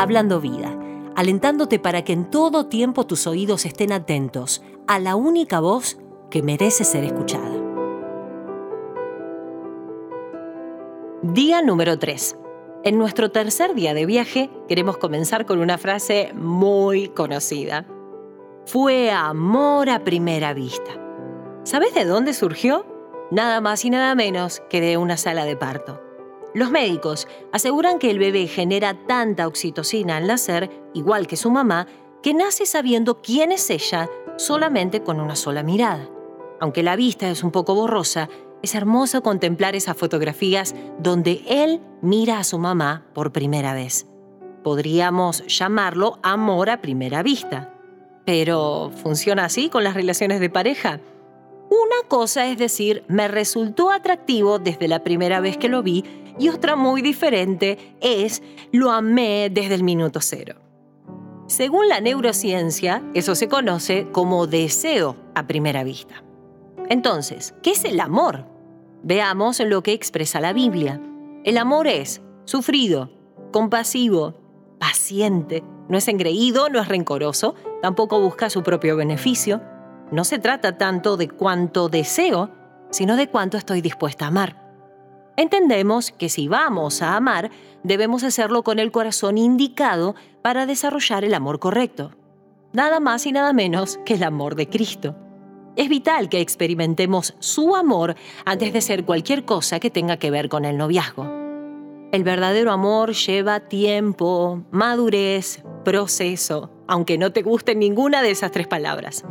Hablando Vida, alentándote para que en todo tiempo tus oídos estén atentos a la única voz que merece ser escuchada. Día número 3. En nuestro tercer día de viaje queremos comenzar con una frase muy conocida. Fue amor a primera vista. ¿Sabes de dónde surgió? Nada más y nada menos que de una sala de parto. Los médicos aseguran que el bebé genera tanta oxitocina al nacer, igual que su mamá, que nace sabiendo quién es ella solamente con una sola mirada. Aunque la vista es un poco borrosa, es hermoso contemplar esas fotografías donde él mira a su mamá por primera vez. Podríamos llamarlo amor a primera vista. Pero, ¿funciona así con las relaciones de pareja? Una cosa es decir, me resultó atractivo desde la primera vez que lo vi y otra muy diferente es, lo amé desde el minuto cero. Según la neurociencia, eso se conoce como deseo a primera vista. Entonces, ¿qué es el amor? Veamos lo que expresa la Biblia. El amor es sufrido, compasivo, paciente, no es engreído, no es rencoroso, tampoco busca su propio beneficio. No se trata tanto de cuánto deseo, sino de cuánto estoy dispuesta a amar. Entendemos que si vamos a amar, debemos hacerlo con el corazón indicado para desarrollar el amor correcto. Nada más y nada menos que el amor de Cristo. Es vital que experimentemos su amor antes de ser cualquier cosa que tenga que ver con el noviazgo. El verdadero amor lleva tiempo, madurez, proceso, aunque no te guste ninguna de esas tres palabras.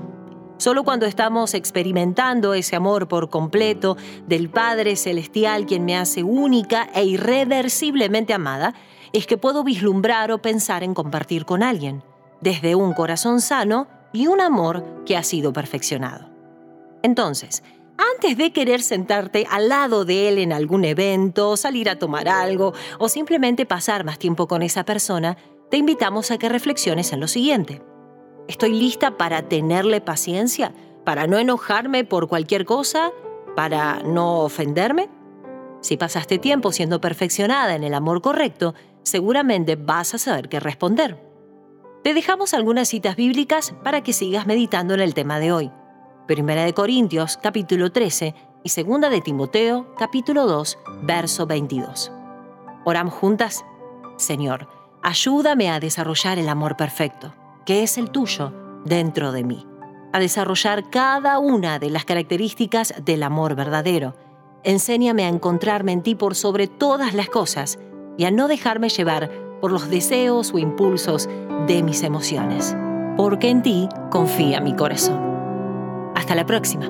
Solo cuando estamos experimentando ese amor por completo del Padre Celestial, quien me hace única e irreversiblemente amada, es que puedo vislumbrar o pensar en compartir con alguien, desde un corazón sano y un amor que ha sido perfeccionado. Entonces, antes de querer sentarte al lado de él en algún evento, salir a tomar algo o simplemente pasar más tiempo con esa persona, te invitamos a que reflexiones en lo siguiente. ¿Estoy lista para tenerle paciencia? ¿Para no enojarme por cualquier cosa? ¿Para no ofenderme? Si pasaste tiempo siendo perfeccionada en el amor correcto, seguramente vas a saber qué responder. Te dejamos algunas citas bíblicas para que sigas meditando en el tema de hoy. Primera de Corintios capítulo 13 y Segunda de Timoteo capítulo 2 verso 22. Oramos juntas. Señor, ayúdame a desarrollar el amor perfecto, que es el tuyo, dentro de mí, a desarrollar cada una de las características del amor verdadero. Enséñame a encontrarme en ti por sobre todas las cosas y a no dejarme llevar por los deseos o impulsos de mis emociones, porque en ti confía mi corazón. Hasta la próxima.